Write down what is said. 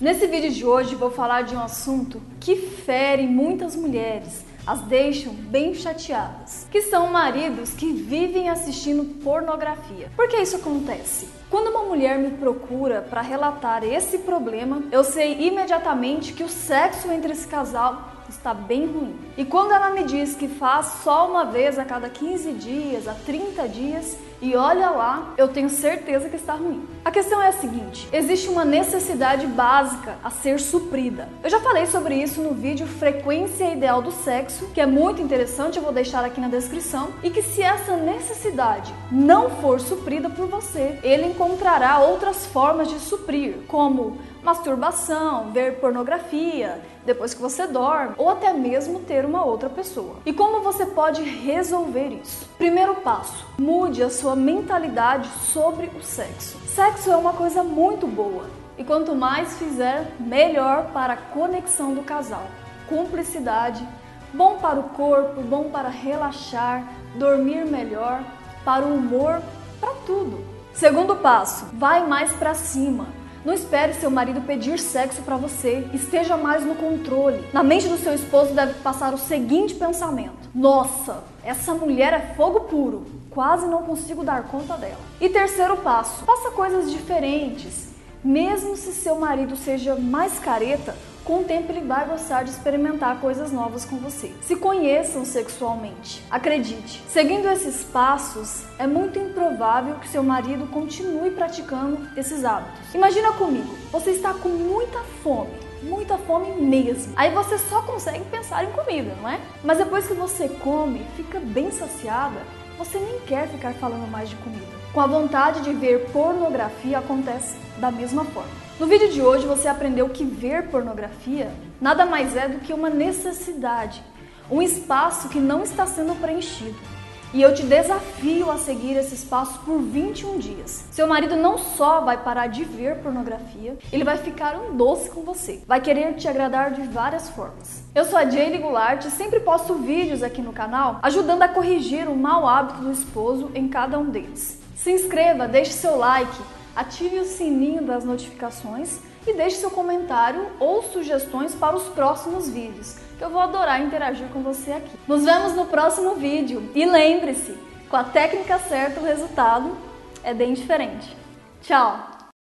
Nesse vídeo de hoje vou falar de um assunto que fere muitas mulheres, as deixam bem chateadas, que são maridos que vivem assistindo pornografia. Por que isso acontece? Quando uma mulher me procura para relatar esse problema, eu sei imediatamente que o sexo entre esse casal está bem ruim. E quando ela me diz que faz só uma vez a cada 15 dias, a 30 dias, e olha lá, eu tenho certeza que está ruim. A questão é a seguinte: existe uma necessidade básica a ser suprida. Eu já falei sobre isso no vídeo Frequência Ideal do Sexo, que é muito interessante, eu vou deixar aqui na descrição, e que se essa necessidade não for suprida por você, ele encontrará outras formas de suprir, como masturbação, ver pornografia depois que você dorme, ou até mesmo ter uma outra pessoa. E como você pode resolver isso? Primeiro passo: mude a sua mentalidade sobre o sexo. Sexo é uma coisa muito boa e quanto mais fizer, melhor para a conexão do casal. Cumplicidade, bom para o corpo, bom para relaxar, dormir melhor, para o humor, para tudo. Segundo passo, vai mais para cima. Não espere seu marido pedir sexo para você. Esteja mais no controle. Na mente do seu esposo deve passar o seguinte pensamento: Nossa, essa mulher é fogo puro. Quase não consigo dar conta dela. E terceiro passo: faça coisas diferentes. Mesmo se seu marido seja mais careta, com o tempo ele vai gostar de experimentar coisas novas com você. Se conheçam sexualmente. Acredite, seguindo esses passos, é muito improvável que seu marido continue praticando esses hábitos. Imagina comigo, você está com muita fome, muita fome mesmo. Aí você só consegue pensar em comida, não é? Mas depois que você come, fica bem saciada, você nem quer ficar falando mais de comida. Com a vontade de ver pornografia acontece da mesma forma. No vídeo de hoje você aprendeu que ver pornografia nada mais é do que uma necessidade, um espaço que não está sendo preenchido. E eu te desafio a seguir esse espaço por 21 dias. Seu marido não só vai parar de ver pornografia, ele vai ficar um doce com você. Vai querer te agradar de várias formas. Eu sou a Jane Goulart e sempre posto vídeos aqui no canal ajudando a corrigir o mau hábito do esposo em cada um deles. Se inscreva, deixe seu like, ative o sininho das notificações e deixe seu comentário ou sugestões para os próximos vídeos, que eu vou adorar interagir com você aqui. Nos vemos no próximo vídeo e lembre-se, com a técnica certa o resultado é bem diferente. Tchau!